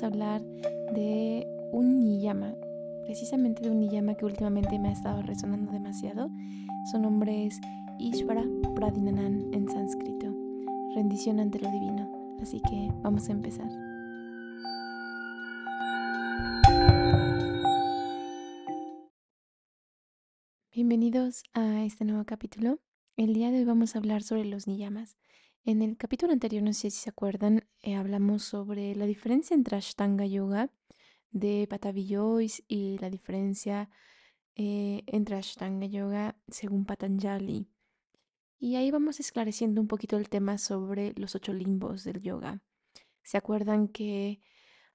vamos a hablar de un niyama, precisamente de un niyama que últimamente me ha estado resonando demasiado. Su nombre es Ishvara Pradinanan en sánscrito, rendición ante lo divino. Así que vamos a empezar. Bienvenidos a este nuevo capítulo. El día de hoy vamos a hablar sobre los niyamas. En el capítulo anterior, no sé si se acuerdan, eh, hablamos sobre la diferencia entre Ashtanga Yoga de Patavi Joyce y la diferencia eh, entre Ashtanga Yoga según Patanjali. Y ahí vamos esclareciendo un poquito el tema sobre los ocho limbos del yoga. ¿Se acuerdan que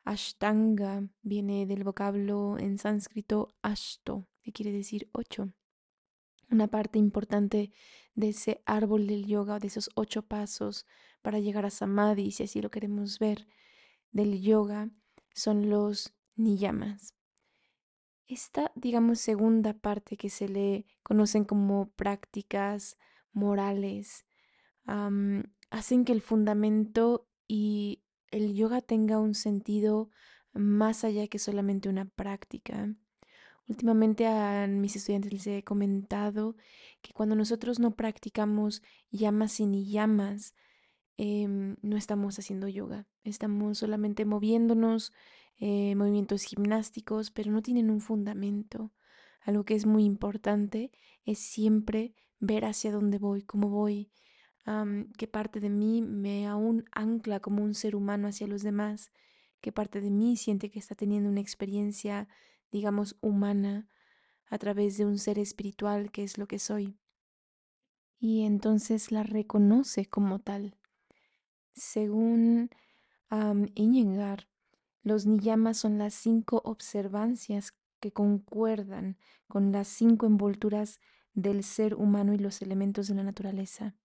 Ashtanga viene del vocablo en sánscrito ashto, que quiere decir ocho? Una parte importante de ese árbol del yoga, de esos ocho pasos para llegar a samadhi, si así lo queremos ver, del yoga, son los niyamas. Esta, digamos, segunda parte que se le conocen como prácticas morales, hacen que el fundamento y el yoga tenga un sentido más allá que solamente una práctica. Últimamente a mis estudiantes les he comentado que cuando nosotros no practicamos llamas y ni llamas, em, no estamos haciendo yoga. Estamos solamente moviéndonos, eh, movimientos gimnásticos, pero no tienen un fundamento. Algo que es muy importante es siempre ver hacia dónde voy, cómo voy, qué parte de mí me aún ancla como un ser humano hacia los demás, qué parte de mí siente que está teniendo una experiencia digamos, humana a través de un ser espiritual que es lo que soy. Y entonces la reconoce como tal. Según um, Iyengar, los niyamas son las cinco observancias que concuerdan con las cinco envolturas del ser humano y los elementos de la naturaleza.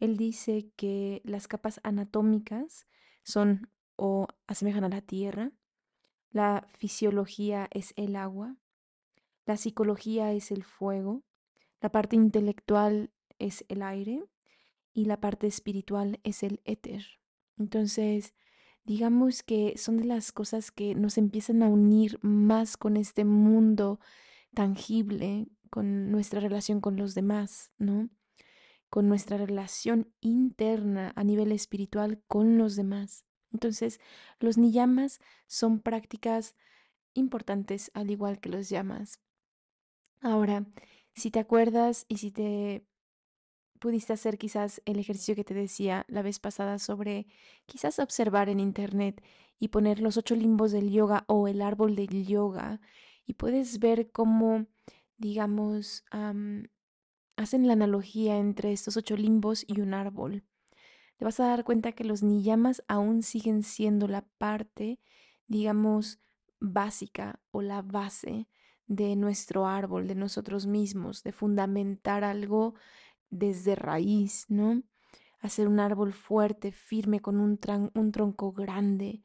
Él dice que las capas anatómicas son o asemejan a la tierra, la fisiología es el agua, la psicología es el fuego, la parte intelectual es el aire y la parte espiritual es el éter. Entonces, digamos que son de las cosas que nos empiezan a unir más con este mundo tangible, con nuestra relación con los demás, ¿no? Con nuestra relación interna a nivel espiritual con los demás. Entonces, los niyamas son prácticas importantes al igual que los yamas. Ahora, si te acuerdas y si te pudiste hacer quizás el ejercicio que te decía la vez pasada sobre quizás observar en internet y poner los ocho limbos del yoga o el árbol del yoga y puedes ver cómo, digamos, hacen la analogía entre estos ocho limbos y un árbol te vas a dar cuenta que los niyamas aún siguen siendo la parte, digamos, básica o la base de nuestro árbol, de nosotros mismos, de fundamentar algo desde raíz, ¿no? Hacer un árbol fuerte, firme, con un, tronco grande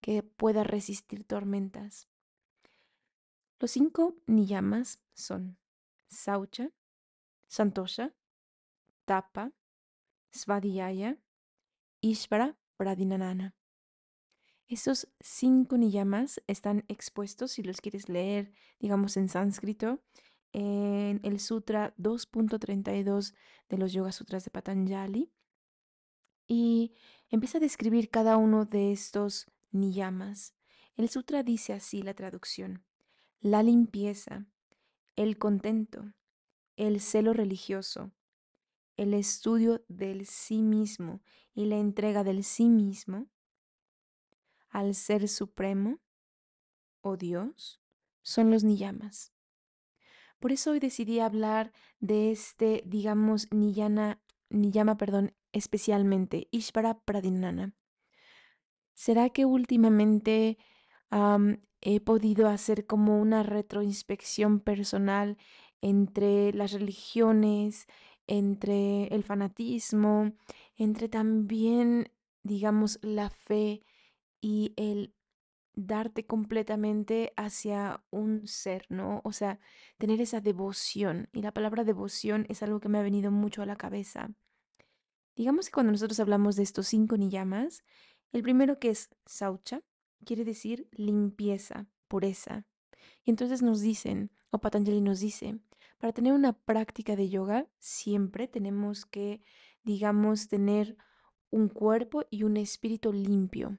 que pueda resistir tormentas. Los cinco niyamas son Saucha, Santosha, Tapa, Svadhyaya, Ishvara Pradinanana. Esos cinco niyamas están expuestos, si los quieres leer, digamos en sánscrito, en el Sutra 2.32 de los Yoga Sutras de Patanjali. Y empieza a describir cada uno de estos niyamas. El sutra dice así la traducción. La limpieza, el contento, el celo religioso, el estudio del sí mismo y la entrega del sí mismo al Ser Supremo o Dios son los niyamas. Por eso hoy decidí hablar de este, digamos, niyana, niyama, perdón, especialmente, Ishvara Pradinana. ¿Será que últimamente he podido hacer como una retroinspección personal entre las religiones, entre el fanatismo, entre también, digamos, la fe y el darte completamente hacia un ser, ¿no? O sea, tener esa devoción. Y la palabra devoción es algo que me ha venido mucho a la cabeza. Digamos que cuando nosotros hablamos de estos cinco niyamas, el primero que es Saucha, quiere decir limpieza, pureza. Y entonces nos dicen, o Patanjali nos dice, para tener una práctica de yoga siempre tenemos que, digamos, tener un cuerpo y un espíritu limpio.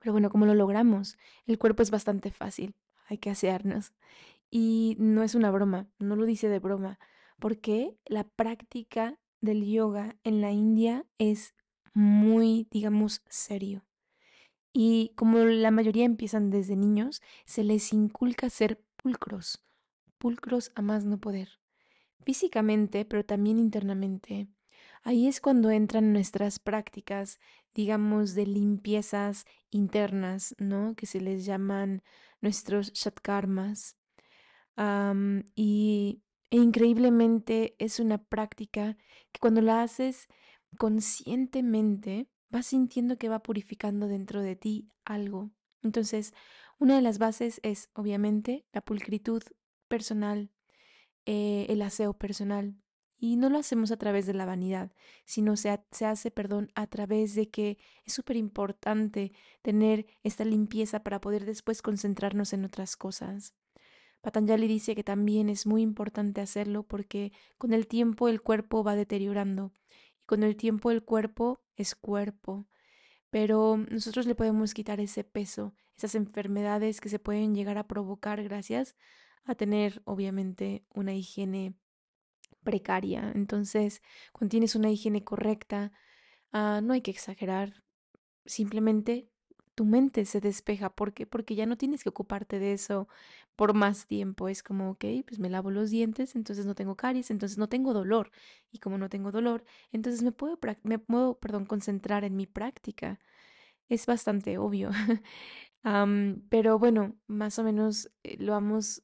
Pero bueno, ¿cómo lo logramos? El cuerpo es bastante fácil, hay que asearnos. Y no es una broma, no lo dice de broma, porque la práctica del yoga en la India es muy, digamos, serio. Y como la mayoría empiezan desde niños, se les inculca ser pulcros, pulcros a más no poder, físicamente, pero también internamente. Ahí es cuando entran nuestras prácticas, digamos, de limpiezas internas, ¿no? Que se les llaman nuestros shatkarmas. y e increíblemente es una práctica que cuando la haces conscientemente, vas sintiendo que va purificando dentro de ti algo. Entonces, una de las bases es, obviamente, la pulcritud personal, eh, el aseo personal. Y no lo hacemos a través de la vanidad, sino se, se hace, perdón, a través de que es súper importante tener esta limpieza para poder después concentrarnos en otras cosas. Patanjali dice que también es muy importante hacerlo porque con el tiempo el cuerpo va deteriorando y con el tiempo el cuerpo es cuerpo. Pero nosotros le podemos quitar ese peso, esas enfermedades que se pueden llegar a provocar gracias a tener obviamente una higiene precaria. Entonces, cuando tienes una higiene correcta, ah, no hay que exagerar, simplemente tu mente se despeja. ¿Por qué? Porque ya no tienes que ocuparte de eso por más tiempo. Es como, ok, pues me lavo los dientes, entonces no tengo caries, entonces no tengo dolor. Y como no tengo dolor, entonces me puedo, me puedo perdón, concentrar en mi práctica. Es bastante obvio. pero bueno, más o menos eh, lo vamos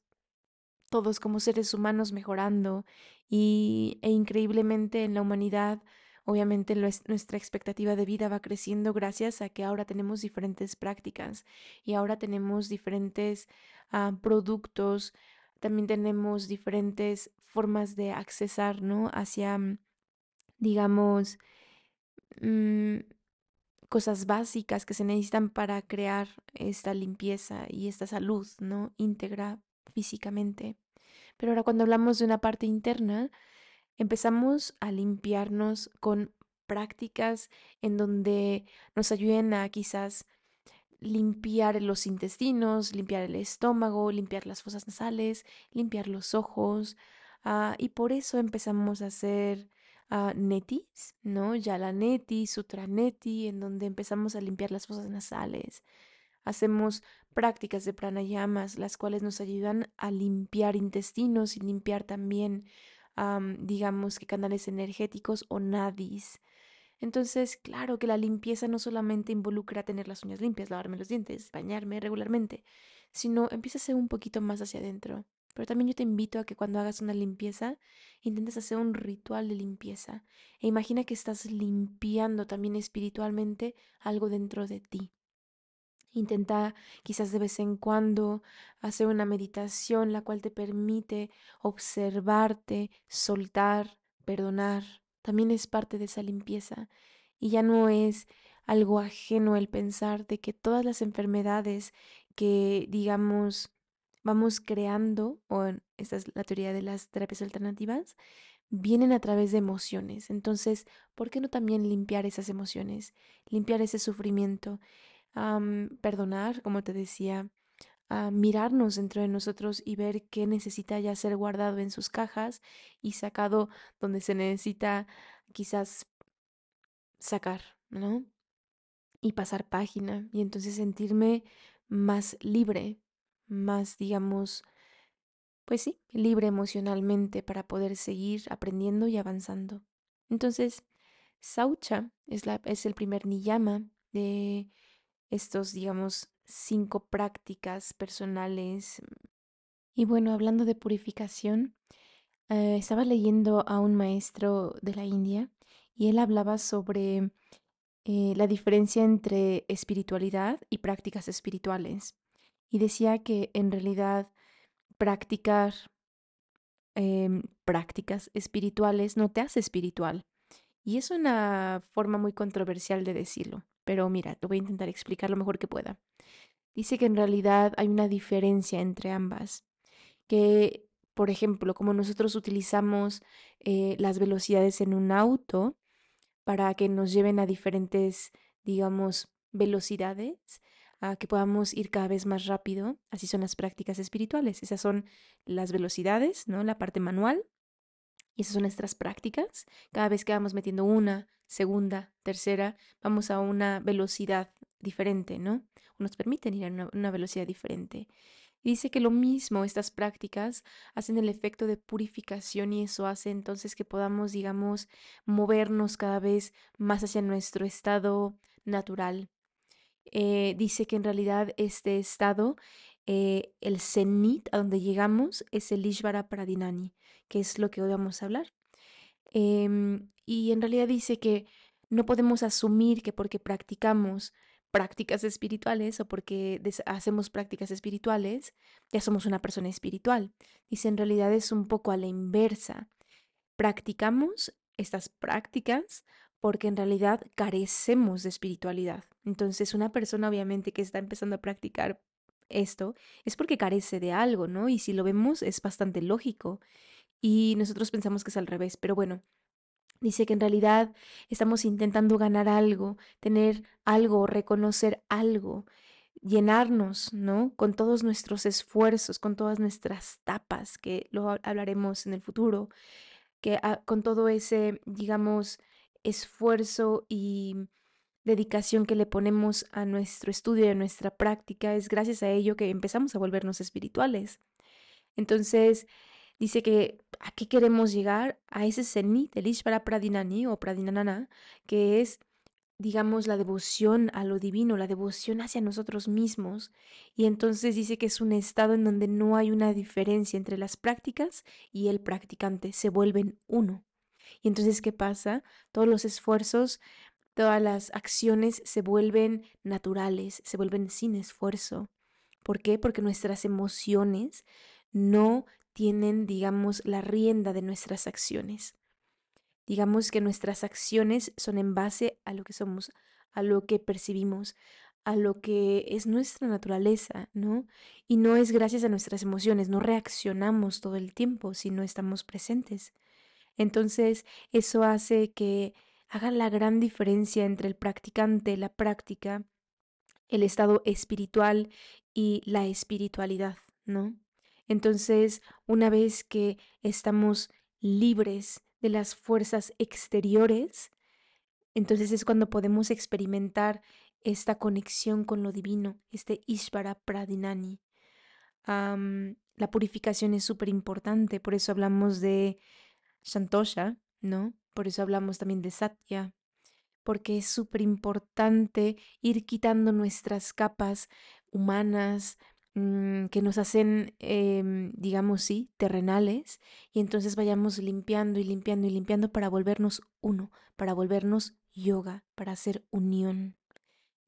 todos como seres humanos mejorando y, e increíblemente en la humanidad Obviamente nuestra expectativa de vida va creciendo gracias a que ahora tenemos diferentes prácticas y ahora tenemos diferentes ah, productos, también tenemos diferentes formas de accesar, ¿no? Hacia, mm, digamos, mm, cosas básicas que se necesitan para crear esta limpieza y esta salud, ¿no? Íntegra físicamente. Pero ahora cuando hablamos de una parte interna, empezamos a limpiarnos con prácticas en donde nos ayuden a quizás limpiar los intestinos, limpiar el estómago, limpiar las fosas nasales, limpiar los ojos. Ah, y por eso empezamos a hacer uh, netis, ¿no? Yala neti, sutra neti, en donde empezamos a limpiar las fosas nasales. Hacemos prácticas de pranayamas, las cuales nos ayudan a limpiar intestinos y limpiar también digamos que canales energéticos o nadis. Entonces, claro que la limpieza no solamente involucra tener las uñas limpias, lavarme los dientes, bañarme regularmente, sino empieza a ser un poquito más hacia adentro. Pero también yo te invito a que cuando hagas una limpieza, intentes hacer un ritual de limpieza e imagina que estás limpiando también espiritualmente algo dentro de ti. Intenta quizás de vez en cuando hacer una meditación la cual te permite observarte, soltar, perdonar. También es parte de esa limpieza y ya no es algo ajeno el pensar de que todas las enfermedades que digamos vamos creando, o esta es la teoría de las terapias alternativas, vienen a través de emociones. Entonces, ¿por qué no también limpiar esas emociones? Limpiar ese sufrimiento perdonar, como te decía, a mirarnos dentro de nosotros y ver qué necesita ya ser guardado en sus cajas y sacado donde se necesita quizás sacar, ¿no? Y pasar página y entonces sentirme más libre, más, digamos, pues sí, libre emocionalmente para poder seguir aprendiendo y avanzando. Entonces, Saucha es, la, es el primer niyama de estos, digamos, cinco prácticas personales. Y bueno, hablando de purificación, eh, estaba leyendo a un maestro de la India y él hablaba sobre eh, la diferencia entre espiritualidad y prácticas espirituales. Y decía que en realidad practicar em, prácticas espirituales no te hace espiritual. Y es una forma muy controversial de decirlo. Pero mira, te voy a intentar explicar lo mejor que pueda. Dice que en realidad hay una diferencia entre ambas, que por ejemplo, como nosotros utilizamos eh, las velocidades en un auto para que nos lleven a diferentes, digamos, velocidades, a que podamos ir cada vez más rápido, así son las prácticas espirituales. Esas son las velocidades, ¿no? La parte manual. Y esas son nuestras prácticas. Cada vez que vamos metiendo una, segunda, tercera, vamos a una velocidad diferente, ¿no? Nos permiten ir a una velocidad diferente dice que lo mismo, estas prácticas hacen el efecto de purificación y eso hace entonces que podamos, digamos, movernos cada vez más hacia nuestro estado natural. Eh, dice que en realidad este estado, eh, el cenit a donde llegamos, es el Ishvara Pradinani, que es lo que hoy vamos a hablar. Em, y en realidad dice que no podemos asumir que porque practicamos prácticas espirituales o porque hacemos prácticas espirituales, ya somos una persona espiritual. Dice, en realidad es un poco a la inversa. Practicamos estas prácticas porque en realidad carecemos de espiritualidad. Entonces, una persona obviamente que está empezando a practicar esto es porque carece de algo, ¿no? Y si lo vemos es bastante lógico. Y nosotros pensamos que es al revés, pero bueno, Dice que en realidad estamos intentando ganar algo, tener algo, reconocer algo, llenarnos, ¿no? Con todos nuestros esfuerzos, con todas nuestras tapas, que lo hablaremos en el futuro, que ah, con todo ese, digamos, esfuerzo y dedicación que le ponemos a nuestro estudio y a nuestra práctica, es gracias a ello que empezamos a volvernos espirituales. Entonces, dice que a qué queremos llegar, a ese cenit, el Ishvara Pradinani o Pradinanana, que es, digamos, la devoción a lo divino, la devoción hacia nosotros mismos. Y entonces dice que es un estado en donde no hay una diferencia entre las prácticas y el practicante, se vuelven uno. Y entonces, ¿qué pasa? Todos los esfuerzos, todas las acciones se vuelven naturales, se vuelven sin esfuerzo. ¿Por qué? Porque nuestras emociones no tienen, digamos, la rienda de nuestras acciones. Digamos que nuestras acciones son en base a lo que somos, a lo que percibimos, a lo que es nuestra naturaleza, ¿no? Y no es gracias a nuestras emociones, no reaccionamos todo el tiempo si no estamos presentes. Entonces, eso hace que haga la gran diferencia entre el practicante, la práctica, el estado espiritual y la espiritualidad, ¿no? Entonces, una vez que estamos libres de las fuerzas exteriores, entonces es cuando podemos experimentar esta conexión con lo divino, este Ishvara Pradinani. la purificación es súper importante, por eso hablamos de Santosha, ¿no? Por eso hablamos también de Satya, porque es súper importante ir quitando nuestras capas humanas, Mm, que nos hacen, em, digamos, sí, terrenales, y entonces vayamos limpiando y limpiando y limpiando para volvernos uno, para volvernos yoga, para hacer unión.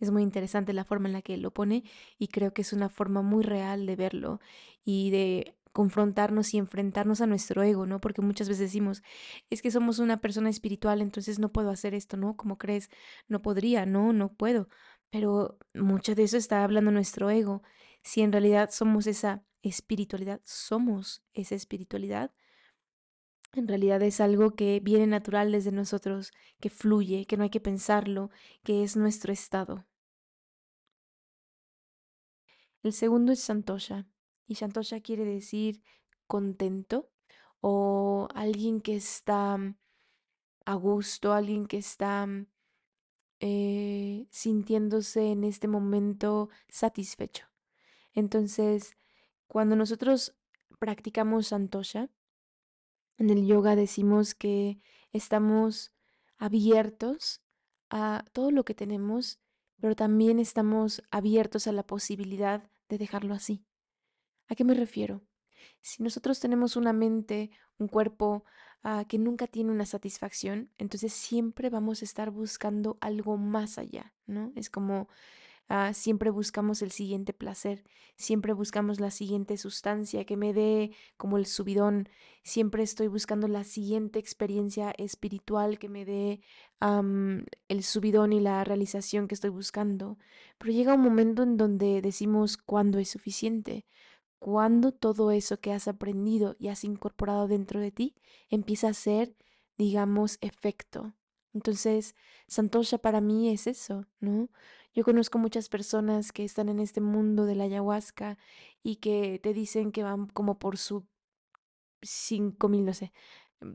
Es muy interesante la forma en la que lo pone y creo que es una forma muy real de verlo y de confrontarnos y enfrentarnos a nuestro ego, ¿no? Porque muchas veces decimos, es que somos una persona espiritual, entonces no puedo hacer esto, ¿no? como crees? No podría, no, no puedo. Pero mucho de eso está hablando nuestro ego si en realidad somos esa espiritualidad, somos esa espiritualidad, en realidad es algo que viene natural desde nosotros, que fluye, que no hay que pensarlo, que es nuestro estado. El segundo es Santosha, y Santosha quiere decir contento o alguien que está a gusto, alguien que está eh, sintiéndose en este momento satisfecho. Entonces, cuando nosotros practicamos santosha, en el yoga decimos que estamos abiertos a todo lo que tenemos, pero también estamos abiertos a la posibilidad de dejarlo así. ¿A qué me refiero? Si nosotros tenemos una mente, un cuerpo ah, que nunca tiene una satisfacción, entonces siempre vamos a estar buscando algo más allá, ¿no? Es como Ah, siempre buscamos el siguiente placer, siempre buscamos la siguiente sustancia que me dé como el subidón, siempre estoy buscando la siguiente experiencia espiritual que me dé el subidón y la realización que estoy buscando. Pero llega un momento en donde decimos cuándo es suficiente, cuando todo eso que has aprendido y has incorporado dentro de ti empieza a ser, digamos, efecto. Entonces, Santosha para mí es eso, ¿no? Yo conozco muchas personas que están en este mundo de la ayahuasca y que te dicen que van como por su cinco mil, no sé, mm,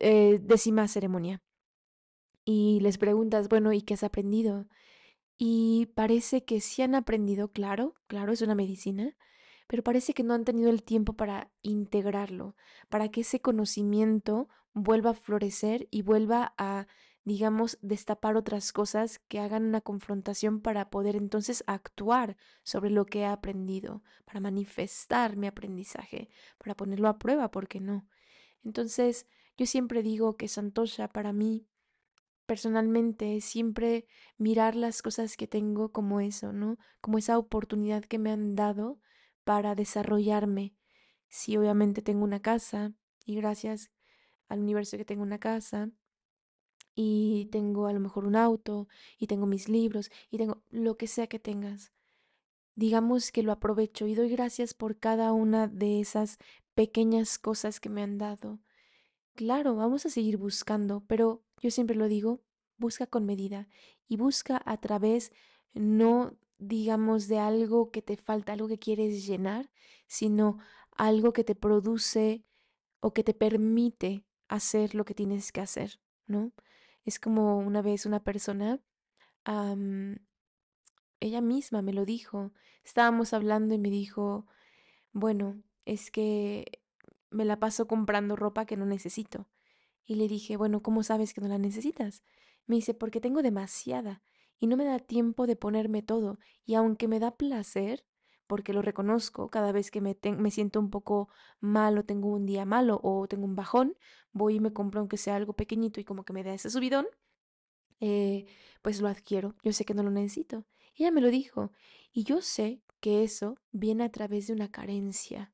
eh, décima ceremonia. Y les preguntas, bueno, ¿y qué has aprendido? Y parece que sí han aprendido, claro, claro, es una medicina, pero parece que no han tenido el tiempo para integrarlo, para que ese conocimiento vuelva a florecer y vuelva a digamos, destapar otras cosas que hagan una confrontación para poder entonces actuar sobre lo que he aprendido, para manifestar mi aprendizaje, para ponerlo a prueba, ¿por qué no? Entonces, yo siempre digo que Santosha para mí, personalmente, siempre mirar las cosas que tengo como eso, ¿no? Como esa oportunidad que me han dado para desarrollarme. Si obviamente tengo una casa, y gracias al universo que tengo una casa, y tengo a lo mejor un auto y tengo mis libros y tengo lo que sea que tengas. Digamos que lo aprovecho y doy gracias por cada una de esas pequeñas cosas que me han dado. Claro, vamos a seguir buscando, pero yo siempre lo digo, busca con medida y busca a través no digamos de algo que te falta, algo que quieres llenar, sino algo que te produce o que te permite hacer lo que tienes que hacer, ¿no? Es como una vez una persona, ella misma me lo dijo. Estábamos hablando y me dijo, bueno, es que me la paso comprando ropa que no necesito. Y le dije, bueno, ¿cómo sabes que no la necesitas? Me dice, porque tengo demasiada y no me da tiempo de ponerme todo. Y aunque me da placer, porque lo reconozco, cada vez que me, me siento un poco malo, tengo un día malo o tengo un bajón, voy y me compro aunque sea algo pequeñito y como que me da ese subidón, eh, pues lo adquiero. Yo sé que no lo necesito. ella me lo dijo. Y yo sé que eso viene a través de una carencia.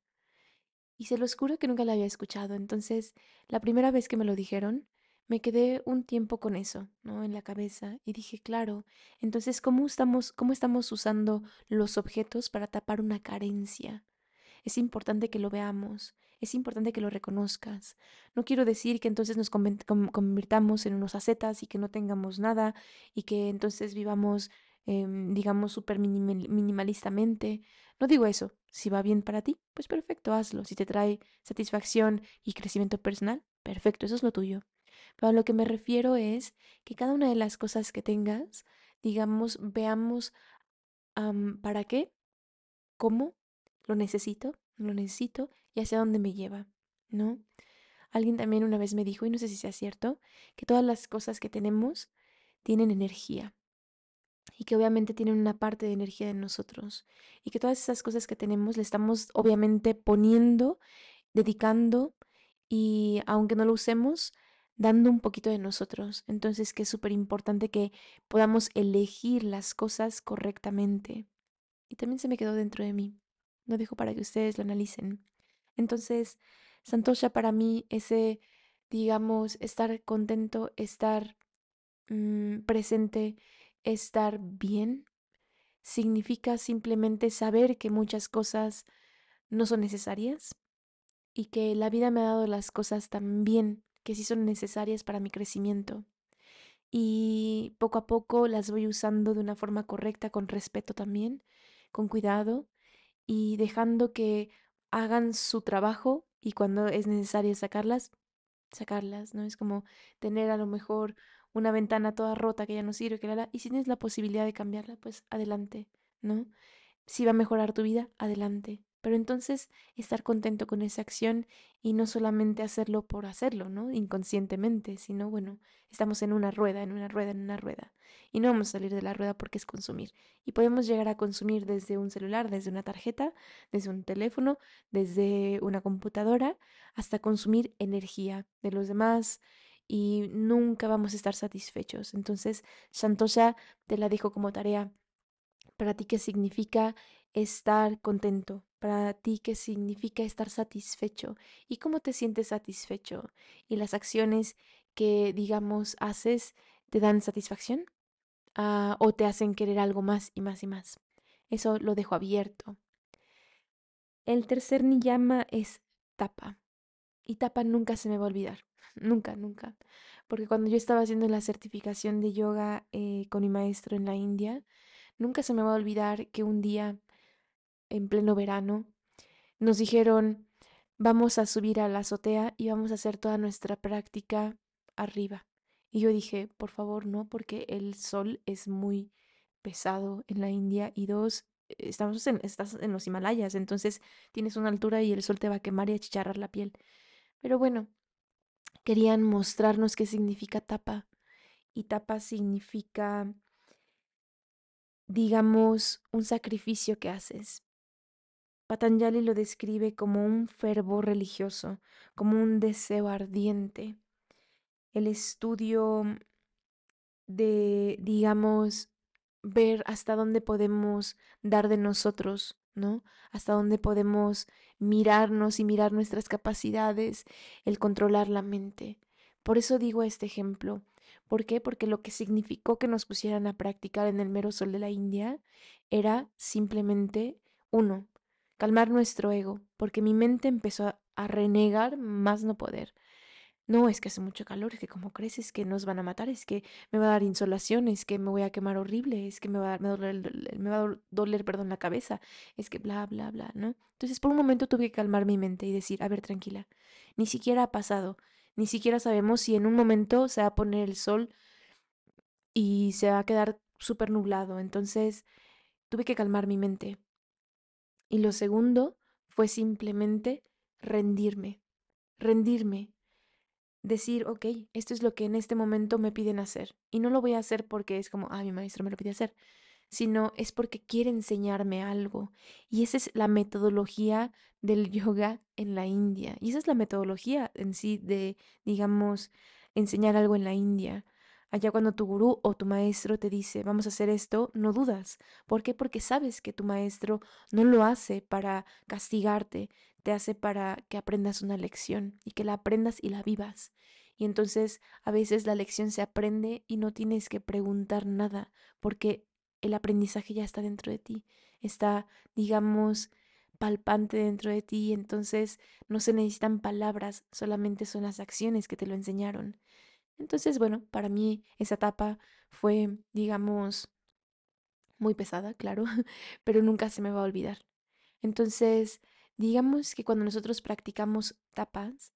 Y se lo juro que nunca la había escuchado. Entonces, la primera vez que me lo dijeron, me quedé un tiempo con eso, ¿no? En la cabeza y dije, claro, entonces, ¿cómo estamos, cómo estamos usando los objetos para tapar una carencia? Es importante que lo veamos, es importante que lo reconozcas. No quiero decir que entonces nos convirtamos en unos acetas y que no tengamos nada y que entonces vivamos, em, digamos, súper minimalistamente. No digo eso. Si va bien para ti, pues perfecto, hazlo. Si te trae satisfacción y crecimiento personal, perfecto, eso es lo tuyo. Pero a lo que me refiero es que cada una de las cosas que tengas, digamos, veamos para qué, cómo, lo necesito, lo necesito y hacia dónde me lleva, ¿no? Alguien también una vez me dijo, y no sé si sea cierto, que todas las cosas que tenemos tienen energía y que obviamente tienen una parte de energía en nosotros y que todas esas cosas que tenemos le estamos obviamente poniendo, dedicando y aunque no lo usemos, dando un poquito de nosotros. Entonces que es súper importante que podamos elegir las cosas correctamente. Y también se me quedó dentro de mí. Lo dejo para que ustedes lo analicen. Entonces, Santosha para mí, ese, digamos, estar contento, estar mm, presente, estar bien, significa simplemente saber que muchas cosas no son necesarias y que la vida me ha dado las cosas también que sí son necesarias para mi crecimiento. Y poco a poco las voy usando de una forma correcta, con respeto también, con cuidado y dejando que hagan su trabajo y cuando es necesario sacarlas, sacarlas, ¿no? Es como tener a lo mejor una ventana toda rota que ya no sirve, que la, y si tienes la posibilidad de cambiarla, pues adelante, ¿no? Si va a mejorar tu vida, adelante. Pero entonces estar contento con esa acción y no solamente hacerlo por hacerlo, ¿no? Inconscientemente, sino, bueno, estamos en una rueda, en una rueda, en una rueda. Y no vamos a salir de la rueda porque es consumir. Y podemos llegar a consumir desde un celular, desde una tarjeta, desde un teléfono, desde una computadora, hasta consumir energía de los demás y nunca vamos a estar satisfechos. Entonces, Santosha te la dijo como tarea para ti qué significa estar contento, para ti qué significa estar satisfecho y cómo te sientes satisfecho y las acciones que, digamos, haces te dan satisfacción uh, o te hacen querer algo más y más y más. Eso lo dejo abierto. El tercer niyama es tapa. Y tapa nunca se me va a olvidar. Nunca, nunca. Porque cuando yo estaba haciendo la certificación de yoga eh, con mi maestro en la India, nunca se me va a olvidar que un día, en pleno verano, nos dijeron, vamos a subir a la azotea y vamos a hacer toda nuestra práctica arriba. Y yo dije, por favor, no, porque el sol es muy pesado en la India y dos, estamos en, estás en los Himalayas, entonces tienes una altura y el sol te va a quemar y a chicharrar la piel. Pero bueno, querían mostrarnos qué significa tapa. Y tapa significa, digamos, un sacrificio que haces. Patanjali lo describe como un fervor religioso, como un deseo ardiente. El estudio de, digamos, ver hasta dónde podemos dar de nosotros, ¿no? Hasta dónde podemos mirarnos y mirar nuestras capacidades, el controlar la mente. Por eso digo este ejemplo. ¿Por qué? Porque lo que significó que nos pusieran a practicar en el mero sol de la India era simplemente, uno, calmar nuestro ego, porque mi mente empezó a renegar más no poder. No, es que hace mucho calor, es que como crees, es que nos van a matar, es que me va a dar insolación, es que me voy a quemar horrible, es que me va a, a doler, perdón, la cabeza, es que bla, bla, bla, ¿no? Entonces, por un momento tuve que calmar mi mente y decir, a ver, tranquila, ni siquiera ha pasado, ni siquiera sabemos si en un momento se va a poner el sol y se va a quedar súper nublado. Entonces, tuve que calmar mi mente. Y lo segundo fue simplemente rendirme, rendirme decir, ok, esto es lo que en este momento me piden hacer. Y no lo voy a hacer porque es como, ah, mi maestro me lo pide hacer, sino es porque quiere enseñarme algo. Y esa es la metodología del yoga en la India. Y esa es la metodología en sí de, digamos, enseñar algo en la India. Allá cuando tu gurú o tu maestro te dice, vamos a hacer esto, no dudas. ¿Por qué? Porque sabes que tu maestro no lo hace para castigarte, te hace para que aprendas una lección y que la aprendas y la vivas. Y entonces a veces la lección se aprende y no tienes que preguntar nada, porque el aprendizaje ya está dentro de ti, está, digamos, palpante dentro de ti, entonces no se necesitan palabras, solamente son las acciones que te lo enseñaron. Entonces, bueno, para mí esa etapa fue, digamos, muy pesada, claro, pero nunca se me va a olvidar. Entonces, Digamos que cuando nosotros practicamos tapas,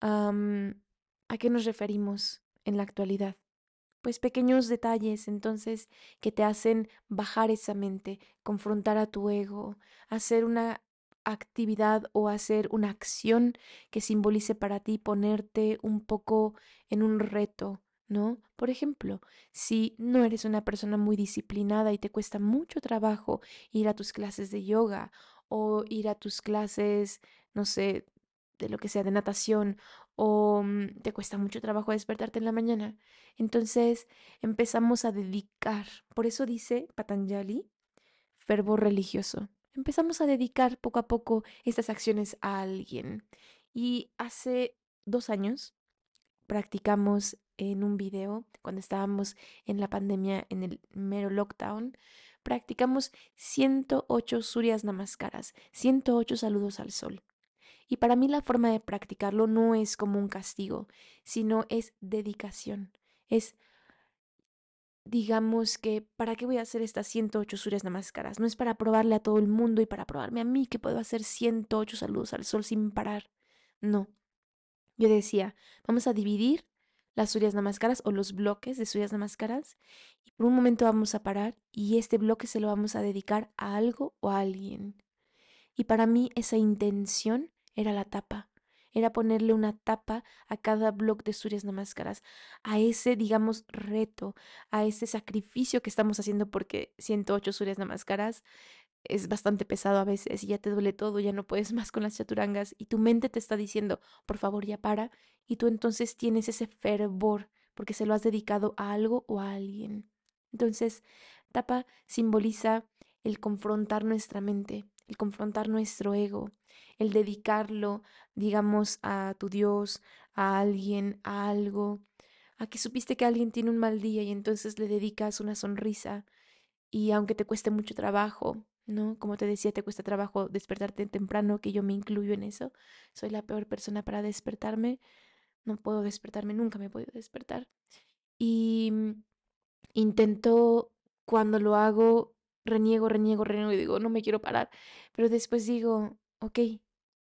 ¿a qué nos referimos en la actualidad? Pues pequeños detalles entonces que te hacen bajar esa mente, confrontar a tu ego, hacer una actividad o hacer una acción que simbolice para ti ponerte un poco en un reto, ¿no? Por ejemplo, si no eres una persona muy disciplinada y te cuesta mucho trabajo ir a tus clases de yoga o ir a tus clases, no sé, de lo que sea, de natación, o mm, te cuesta mucho trabajo despertarte en la mañana. Entonces empezamos a dedicar, por eso dice Patanjali, fervor religioso. Empezamos a dedicar poco a poco estas acciones a alguien. Y hace dos años practicamos en un video, cuando estábamos en la pandemia, en el mero lockdown, practicamos 108 Suryas Namaskaras, 108 saludos al sol. Y para mí la forma de practicarlo no es como un castigo, sino es dedicación. Es, digamos que, ¿para qué voy a hacer estas 108 Suryas Namaskaras? No es para probarle a todo el mundo y para probarme a mí que puedo hacer 108 saludos al sol sin parar. No. Yo decía, vamos a dividir las Suryas Namaskaras o los bloques de Suryas Namaskaras y por un momento vamos a parar y este bloque se lo vamos a dedicar a algo o a alguien. Y para mí esa intención era la tapa, era ponerle una tapa a cada bloque de Suryas Namaskaras, a ese, digamos, reto, a ese sacrificio que estamos haciendo porque 108 Suryas Namaskaras es bastante pesado a veces y ya te duele todo, ya no puedes más con las chaturangas y tu mente te está diciendo, por favor, ya para, y tú entonces tienes ese fervor porque se lo has dedicado a algo o a alguien. Entonces, Tapa simboliza el confrontar nuestra mente, el confrontar nuestro ego, el dedicarlo, digamos, a tu Dios, a alguien, a algo, a que supiste que alguien tiene un mal día y entonces le dedicas una sonrisa y aunque te cueste mucho trabajo, ¿no? Como te decía, te cuesta trabajo despertarte temprano, que yo me incluyo en eso. Soy la peor persona para despertarme. No puedo despertarme, nunca me he podido despertar. Y mm, intento, cuando lo hago, reniego, reniego, reniego y digo, no me quiero parar. Pero después digo, ok,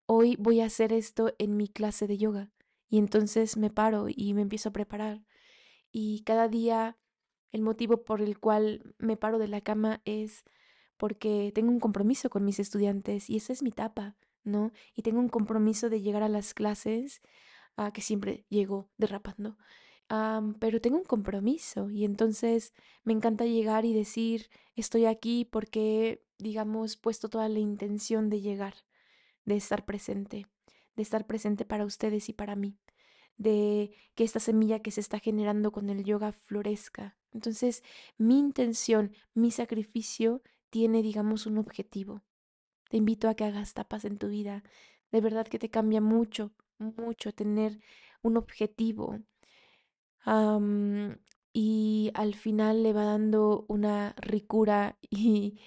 hoy voy a hacer esto en mi clase de yoga. Y entonces me paro y me empiezo a preparar. Y cada día el motivo por el cual me paro de la cama es porque tengo un compromiso con mis estudiantes y esa es mi etapa, ¿no? Y tengo un compromiso de llegar a las clases, a que siempre llego derrapando, pero tengo un compromiso y entonces me encanta llegar y decir, estoy aquí porque, digamos, puesto toda la intención de llegar, de estar presente, de estar presente para ustedes y para mí de que esta semilla que se está generando con el yoga florezca. Entonces, mi intención, mi sacrificio tiene, digamos, un objetivo. Te invito a que hagas tapas en tu vida. De verdad que te cambia mucho, mucho tener un objetivo. Y al final le va dando una ricura y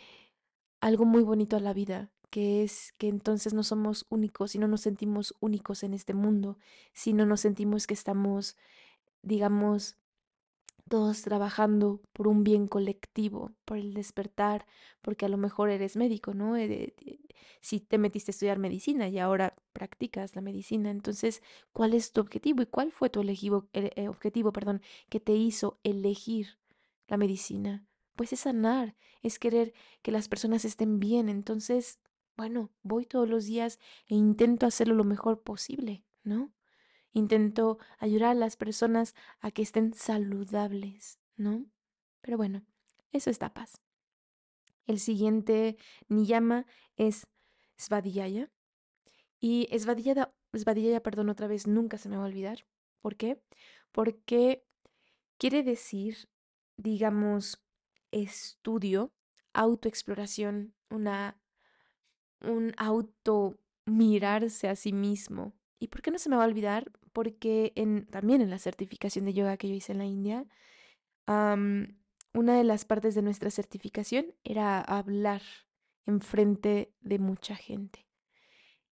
algo muy bonito a la vida, que es que entonces no somos únicos y no nos sentimos únicos en este mundo, sino nos sentimos que estamos, digamos, todos trabajando por un bien colectivo, por el despertar, porque a lo mejor eres médico, ¿no? Eh, si te metiste a estudiar medicina y ahora practicas la medicina, entonces, ¿cuál es tu objetivo y cuál fue tu elegivo, eh, objetivo, perdón, que te hizo elegir la medicina? Pues es sanar, es querer que las personas estén bien, entonces, bueno, voy todos los días e intento hacerlo lo mejor posible, ¿no? Intento ayudar a las personas a que estén saludables, ¿no? Pero bueno, eso es tapas. El siguiente niyama es Svadhyaya. Y Svadhyaya, Svadhyaya, perdón, otra vez nunca se me va a olvidar. ¿Por qué? Porque quiere decir, digamos, estudio, autoexploración, una, un auto mirarse a sí mismo. ¿Y por qué no se me va a olvidar? Porque en, también en la certificación de yoga que yo hice en la India, una de las partes de nuestra certificación era hablar en frente de mucha gente.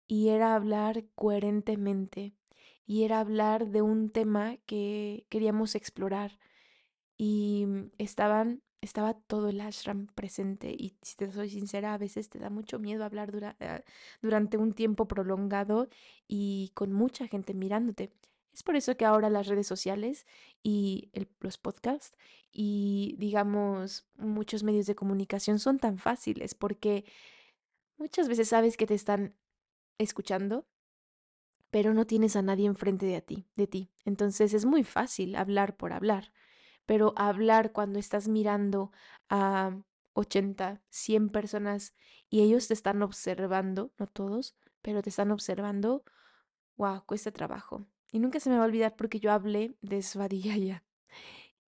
Y era hablar coherentemente. Y era hablar de un tema que queríamos explorar. Y estaban estaba todo el ashram presente y si te soy sincera, a veces te da mucho miedo hablar eh, durante un tiempo prolongado y con mucha gente mirándote. Es por eso que ahora las redes sociales y los podcasts y digamos muchos medios de comunicación son tan fáciles porque muchas veces sabes que te están escuchando, pero no tienes a nadie enfrente de ti, de ti. Entonces es muy fácil hablar por hablar pero hablar cuando estás mirando a 80, 100 personas y ellos te están observando, no todos, pero te están observando, wow, cuesta trabajo. Y nunca se me va a olvidar porque yo hablé de Svadhyaya.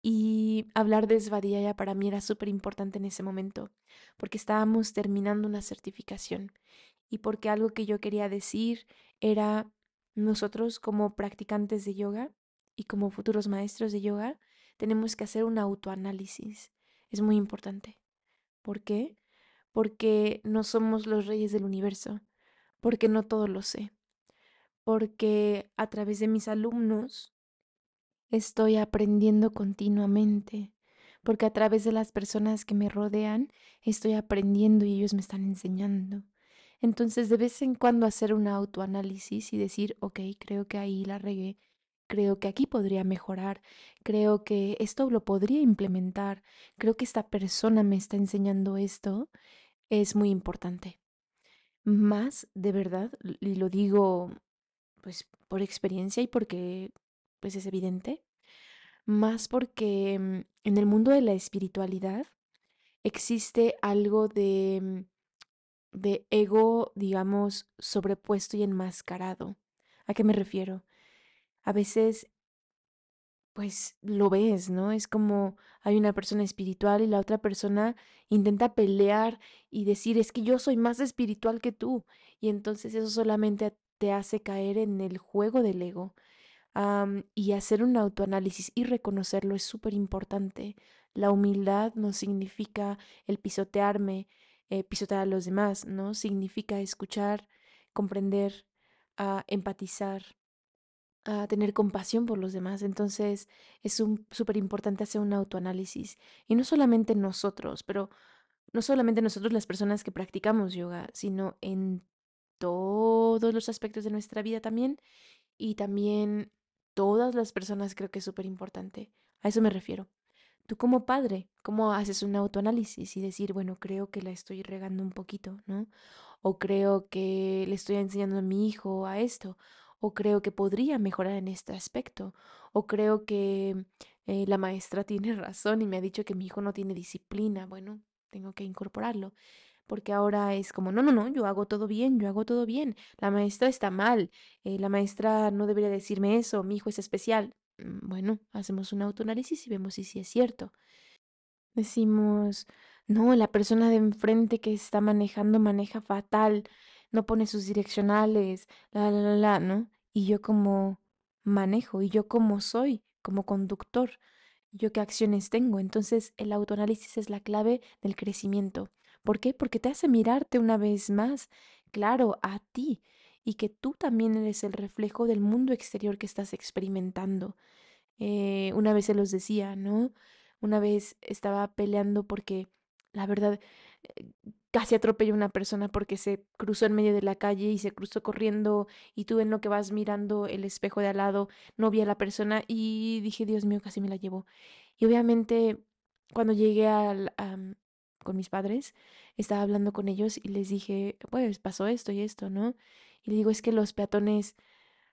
Y hablar de Svadhyaya para mí era súper importante en ese momento, porque estábamos terminando una certificación y porque algo que yo quería decir era nosotros como practicantes de yoga y como futuros maestros de yoga, tenemos que hacer un autoanálisis. Es muy importante. ¿Por qué? Porque no somos los reyes del universo, porque no todo lo sé, porque a través de mis alumnos estoy aprendiendo continuamente, porque a través de las personas que me rodean estoy aprendiendo y ellos me están enseñando. Entonces, de vez en cuando hacer un autoanálisis y decir, ok, creo que ahí la regué, creo que aquí podría mejorar, creo que esto lo podría implementar, creo que esta persona me está enseñando esto, es muy importante. Más, de verdad, y lo digo pues por experiencia y porque pues es evidente, más porque mm, en el mundo de la espiritualidad existe algo de, mm, de ego, digamos, sobrepuesto y enmascarado. ¿A qué me refiero? A veces pues lo ves, ¿no? Es como hay una persona espiritual y la otra persona intenta pelear y decir, es que yo soy más espiritual que tú. Y entonces eso solamente te hace caer en el juego del ego. y hacer un autoanálisis y reconocerlo es súper importante. La humildad no significa el pisotearme, eh, pisotear a los demás, ¿no? Significa escuchar, comprender, a empatizar, a tener compasión por los demás. Entonces es súper importante hacer un autoanálisis. Y no solamente nosotros, pero no solamente nosotros las personas que practicamos yoga, sino en todos los aspectos de nuestra vida también. Y también todas las personas creo que es súper importante. A eso me refiero. Tú como padre, ¿cómo haces un autoanálisis y decir, bueno, creo que la estoy regando un poquito, ¿no? O creo que le estoy enseñando a mi hijo a esto, o creo que podría mejorar en este aspecto, o creo que eh, la maestra tiene razón y me ha dicho que mi hijo no tiene disciplina, bueno, tengo que incorporarlo, porque ahora es como, no, no, no, yo hago todo bien, yo hago todo bien, la maestra está mal, eh, la maestra no debería decirme eso, mi hijo es especial. Mm, bueno, hacemos un autoanálisis y vemos si sí es cierto. Decimos, no, la persona de enfrente que está manejando maneja fatal, no pone sus direccionales, la, la, la, la, ¿no? Y yo como manejo, y yo como soy, como conductor, yo qué acciones tengo. Entonces el autoanálisis es la clave del crecimiento. ¿Por qué? Porque te hace mirarte una vez más, claro, a ti, y que tú también eres el reflejo del mundo exterior que estás experimentando. Eh, una vez se los decía, ¿no? Una vez estaba peleando porque, la verdad, casi atropelló a una persona porque se cruzó en medio de la calle y se cruzó corriendo y tú en lo que vas mirando el espejo de al lado no vi a la persona y dije, Dios mío, casi me la llevó. Y obviamente cuando llegué al, con mis padres, estaba hablando con ellos y les dije, pues pasó esto y esto, ¿no? Y le digo, es que los peatones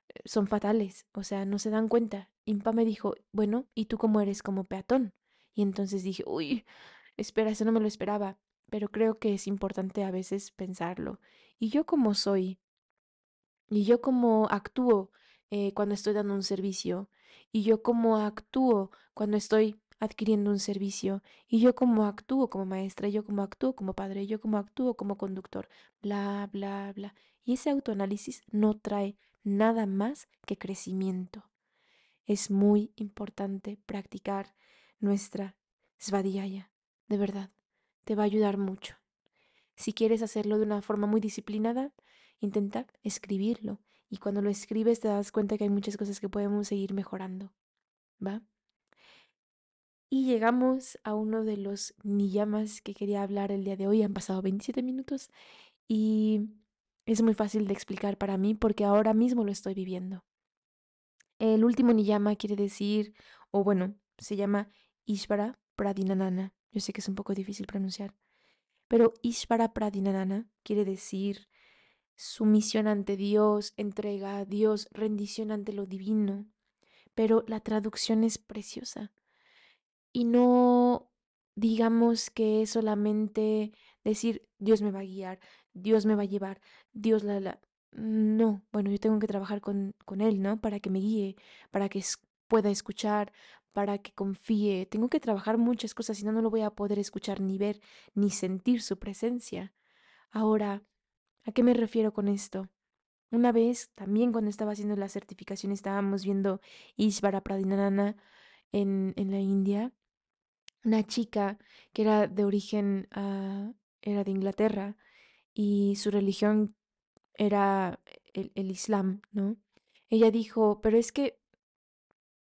eh, son fatales, o sea, no se dan cuenta. Y me dijo, bueno, ¿y tú cómo eres como peatón? Y entonces dije, uy, espera, eso no me lo esperaba, pero creo que es importante a veces pensarlo. ¿Y yo cómo soy? ¿Y yo cómo actúo eh, cuando estoy dando un servicio? ¿Y yo cómo actúo cuando estoy adquiriendo un servicio? ¿Y yo cómo actúo como maestra? ¿Y yo cómo actúo como padre? ¿Y yo cómo actúo como conductor? Bla, bla, bla. Y ese autoanálisis no trae nada más que crecimiento. Es muy importante practicar nuestra svadhyaya, de verdad, te va a ayudar mucho. Si quieres hacerlo de una forma muy disciplinada, intenta escribirlo y cuando lo escribes te das cuenta que hay muchas cosas que podemos seguir mejorando, ¿va? Y llegamos a uno de los niyamas que quería hablar el día de hoy. Han pasado 27 minutos y es muy fácil de explicar para mí porque ahora mismo lo estoy viviendo. El último niyama quiere decir, o bueno, se llama Ishvara Pradinanana. Yo sé que es un poco difícil pronunciar, pero Ishvara Pradinanana quiere decir sumisión ante Dios, entrega a Dios, rendición ante lo divino. Pero la traducción es preciosa. Y no digamos que es solamente decir Dios me va a guiar, Dios me va a llevar, Dios la la. No, bueno, yo tengo que trabajar con, con Él, ¿no? Para que me guíe, para que pueda escuchar, para que confíe. Tengo que trabajar muchas cosas, si no, no lo voy a poder escuchar, ni ver, ni sentir su presencia. Ahora, ¿a qué me refiero con esto? Una vez, también cuando estaba haciendo la certificación, estábamos viendo Ishvara Pradinanana en, en la India, una chica que era de origen, uh, era de Inglaterra, y su religión era el, el Islam, ¿no? Ella dijo, pero es que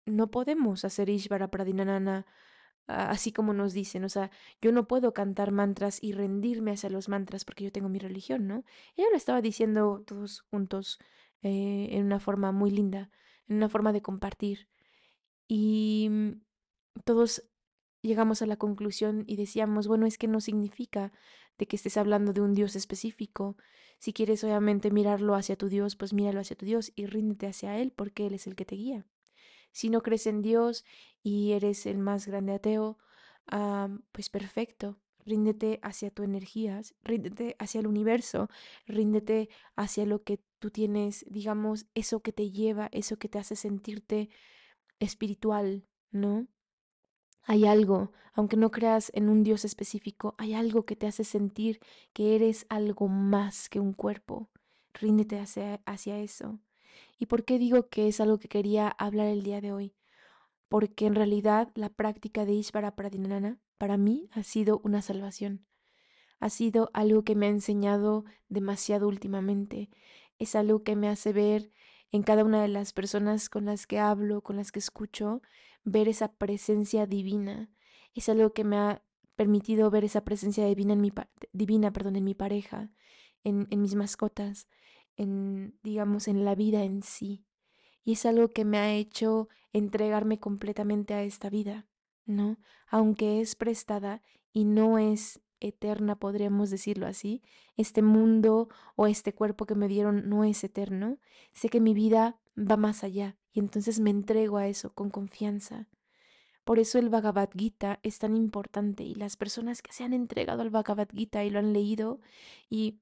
no podemos hacer Ishvara Pradinanana así como nos dicen, o sea, yo no puedo cantar mantras y rendirme hacia los mantras porque yo tengo mi religión, ¿no? Ella lo estaba diciendo todos juntos eh, en una forma muy linda, en una forma de compartir. Y mm, todos llegamos a la conclusión y decíamos, bueno, es que no significa de que estés hablando de un Dios específico. Si quieres obviamente mirarlo hacia tu Dios, pues míralo hacia tu Dios y ríndete hacia Él porque Él es el que te guía. Si no crees en Dios y eres el más grande ateo, pues perfecto. Ríndete hacia tu energía, ríndete hacia el universo, ríndete hacia lo que tú tienes, digamos, eso que te lleva, eso que te hace sentirte espiritual, ¿no? Hay algo, aunque no creas en un Dios específico, hay algo que te hace sentir que eres algo más que un cuerpo. Ríndete hacia, hacia eso. ¿Y por qué digo que es algo que quería hablar el día de hoy? Porque en realidad la práctica de Ishvara Pradinana para mí ha sido una salvación. Ha sido algo que me ha enseñado demasiado últimamente. Es algo que me hace ver en cada una de las personas con las que hablo, con las que escucho, ver esa presencia divina. Es algo que me ha permitido ver esa presencia divina en mi, divina, perdón, en mi pareja, en, en mis mascotas, en, digamos, en la vida en sí. Y es algo que me ha hecho entregarme completamente a esta vida, ¿no? Aunque es prestada y no es eterna, podríamos decirlo así, este mundo o este cuerpo que me dieron no es eterno, sé que mi vida va más allá y entonces me entrego a eso con confianza. Por eso el Bhagavad Gita es tan importante y las personas que se han entregado al Bhagavad Gita y lo han leído y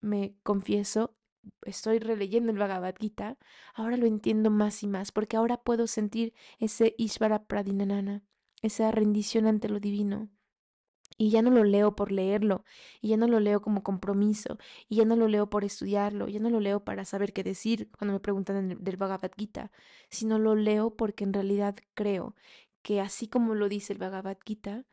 me confieso, estoy releyendo el Bhagavad Gita, ahora lo entiendo más y más porque ahora puedo sentir ese Ishvara Pradinanana, esa rendición ante lo divino. Y ya no lo leo por leerlo, y ya no lo leo como compromiso, y ya no lo leo por estudiarlo, ya no lo leo para saber qué decir cuando me preguntan del Bhagavad Gita, sino lo leo porque en realidad creo que así como lo dice el Bhagavad Gita,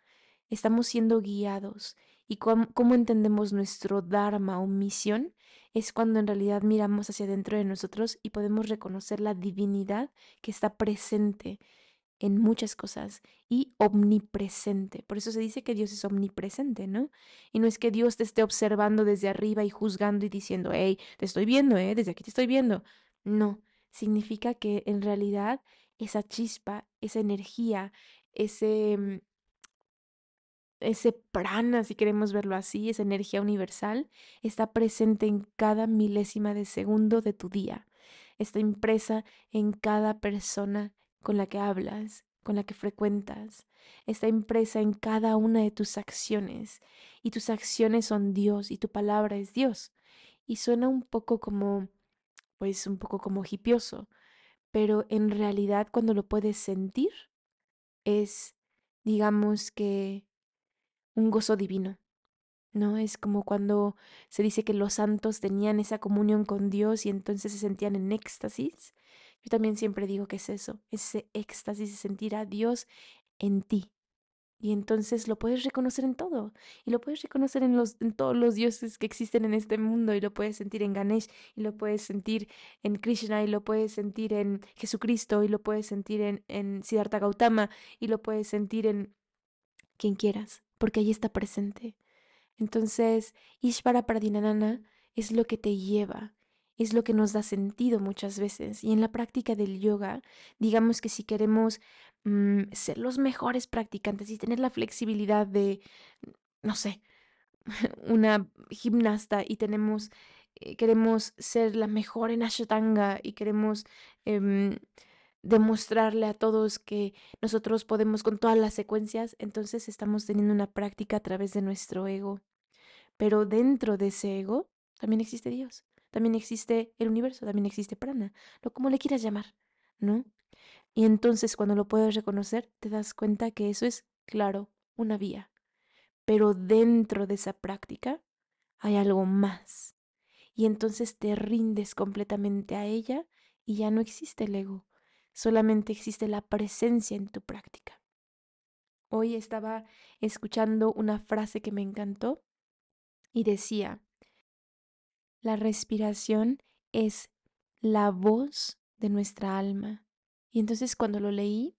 estamos siendo guiados y cómo, entendemos nuestro Dharma o misión es cuando en realidad miramos hacia dentro de nosotros y podemos reconocer la divinidad que está presente en muchas cosas y omnipresente. Por eso se dice que Dios es omnipresente, ¿no? Y no es que Dios te esté observando desde arriba y juzgando y diciendo, hey, te estoy viendo, ¿eh? Desde aquí te estoy viendo. No, significa que en realidad esa chispa, esa energía, ese, mm, ese prana, si queremos verlo así, esa energía universal, está presente en cada milésima de segundo de tu día. Está impresa en cada persona con la que hablas, con la que frecuentas, está impresa en cada una de tus acciones, y tus acciones son Dios, y tu palabra es Dios. Y suena un poco como, pues un poco como hipioso, pero en realidad cuando lo puedes sentir, es, digamos que, un gozo divino. ¿no? Es como cuando se dice que los santos tenían esa comunión con Dios y entonces se sentían en éxtasis. Yo también siempre digo que es eso, ese éxtasis de sentir a Dios en ti. Y entonces lo puedes reconocer en todo. Y lo puedes reconocer en, los, todos los dioses que existen en este mundo. Y lo puedes sentir en Ganesh. Y lo puedes sentir en Krishna. Y lo puedes sentir en Jesucristo. Y lo puedes sentir en, en Siddhartha Gautama. Y lo puedes sentir en quien quieras. Porque ahí está presente. Entonces, Ishvara Pradinanana es lo que te lleva es lo que nos da sentido muchas veces. Y en la práctica del yoga, digamos que si queremos mm, ser los mejores practicantes y tener la flexibilidad de, no sé, una gimnasta y tenemos, eh, queremos ser la mejor en Ashtanga y queremos em, demostrarle a todos que nosotros podemos con todas las secuencias, entonces estamos teniendo una práctica a través de nuestro ego. Pero dentro de ese ego también existe Dios también existe el universo, también existe prana, lo como le quieras llamar, ¿no? Y entonces cuando lo puedes reconocer, te das cuenta que eso es, claro, una vía. Pero dentro de esa práctica hay algo más. Y entonces te rindes completamente a ella y ya no existe el ego, solamente existe la presencia en tu práctica. Hoy estaba escuchando una frase que me encantó y decía, la respiración es la voz de nuestra alma. Y entonces cuando lo leí,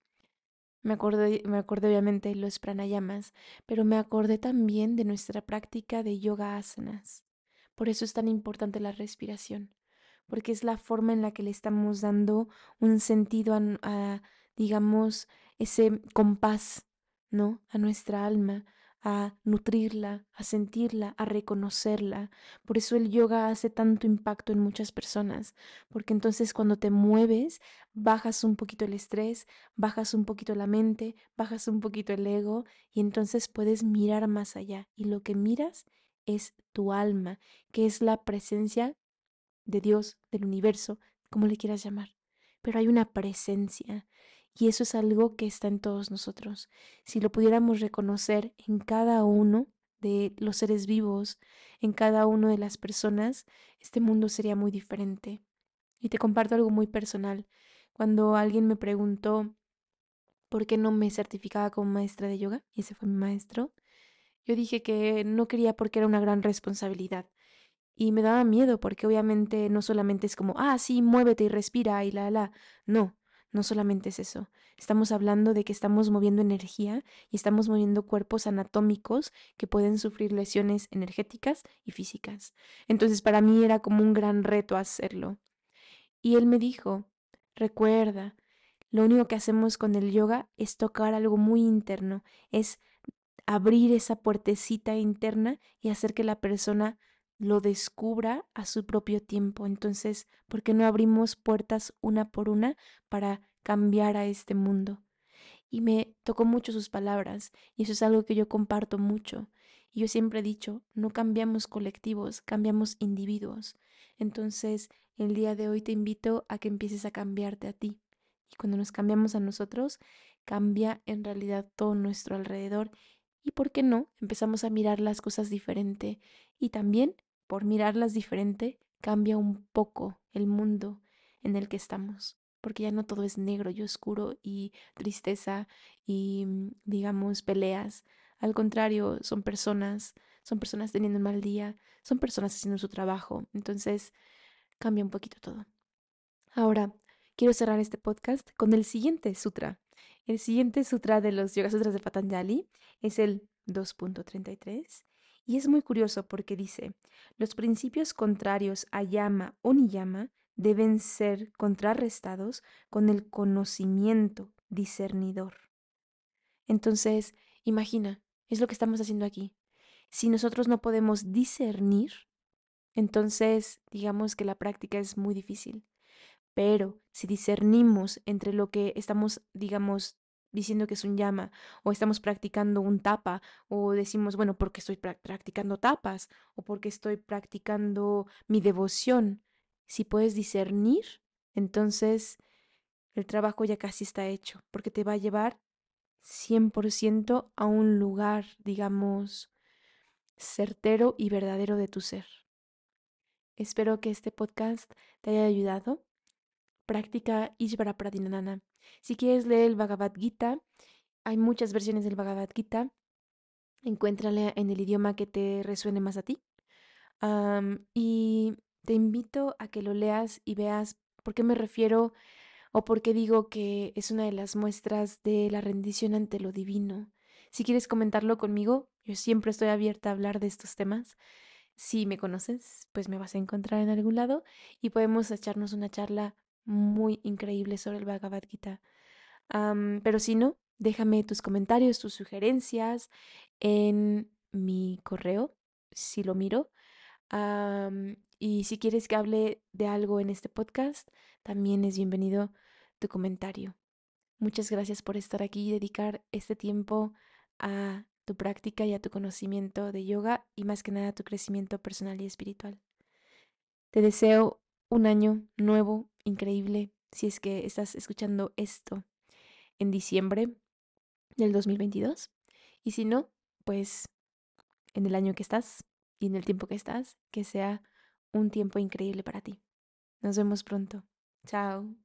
me acordé, me acordé obviamente de los pranayamas, pero me acordé también de nuestra práctica de yoga asanas. Por eso es tan importante la respiración, porque es la forma en la que le estamos dando un sentido a, digamos, ese compás, ¿no? A nuestra alma, a nutrirla, a sentirla, a reconocerla. Por eso el yoga hace tanto impacto en muchas personas, porque entonces cuando te mueves, bajas un poquito el estrés, bajas un poquito la mente, bajas un poquito el ego y entonces puedes mirar más allá. Y lo que miras es tu alma, que es la presencia de Dios, del universo, como le quieras llamar. Pero hay una presencia Y eso es algo que está en todos nosotros. Si lo pudiéramos reconocer en cada uno de los seres vivos, en cada una de las personas, este mundo sería muy diferente. Y te comparto algo muy personal. Cuando alguien me preguntó por qué no me certificaba como maestra de yoga, y ese fue mi maestro, yo dije que no quería porque era una gran responsabilidad. Y me daba miedo porque obviamente no solamente es como, ah, sí, muévete y respira y la, la. No, no solamente es eso. Estamos hablando de que estamos moviendo energía y estamos moviendo cuerpos anatómicos que pueden sufrir lesiones energéticas y físicas. Entonces para mí era como un gran reto hacerlo. Y él me dijo, recuerda, lo único que hacemos con el yoga es tocar algo muy interno, es abrir esa puertecita interna y hacer que la persona lo descubra a su propio tiempo. Entonces, ¿por qué no abrimos puertas una por una para cambiar a este mundo? Y me tocó mucho sus palabras, y eso es algo que yo comparto mucho. Y yo siempre he dicho, no cambiamos colectivos, cambiamos individuos. Entonces, el día de hoy te invito a que empieces a cambiarte a ti. Y cuando nos cambiamos a nosotros, cambia en realidad todo nuestro alrededor. Y por qué no, empezamos a mirar las cosas diferente y también por mirarlas diferente, cambia un poco el mundo en el que estamos, porque ya no todo es negro y oscuro y tristeza y, mm, digamos, peleas. Al contrario, son personas, son personas teniendo un mal día, son personas haciendo su trabajo. Entonces, cambia un poquito todo. Ahora, quiero cerrar este podcast con el siguiente sutra. El siguiente sutra de los Yoga Sutras de Patanjali es el 2.33 y es muy curioso porque dice, los principios contrarios a llama o niyama deben ser contrarrestados con el conocimiento discernidor. Entonces, imagina, es lo que estamos haciendo aquí. Si nosotros no podemos discernir, entonces digamos que la práctica es muy difícil. Pero si discernimos entre lo que estamos, digamos, diciendo que es un llama, o estamos practicando un tapa, o decimos, bueno, porque estoy practicando tapas, o porque estoy practicando mi devoción. Si puedes discernir, entonces el trabajo ya casi está hecho, porque te va a llevar 100% a un lugar, digamos, certero y verdadero de tu ser. Espero que este podcast te haya ayudado. Práctica Ishvara Pradinanana. Si quieres leer el Bhagavad Gita, hay muchas versiones del Bhagavad Gita. Encuéntrala en el idioma que te resuene más a ti. y te invito a que lo leas y veas por qué me refiero o por qué digo que es una de las muestras de la rendición ante lo divino. Si quieres comentarlo conmigo, yo siempre estoy abierta a hablar de estos temas. Si me conoces, pues me vas a encontrar en algún lado y podemos echarnos una charla muy increíble sobre el Bhagavad Gita. pero si no, déjame tus comentarios, tus sugerencias en mi correo, si lo miro. y si quieres que hable de algo en este podcast, también es bienvenido tu comentario. Muchas gracias por estar aquí y dedicar este tiempo a tu práctica y a tu conocimiento de yoga y más que nada a tu crecimiento personal y espiritual. Te deseo un año nuevo, increíble, si es que estás escuchando esto en diciembre del 2022. Y si no, pues en el año que estás y en el tiempo que estás, que sea un tiempo increíble para ti. Nos vemos pronto. Chao.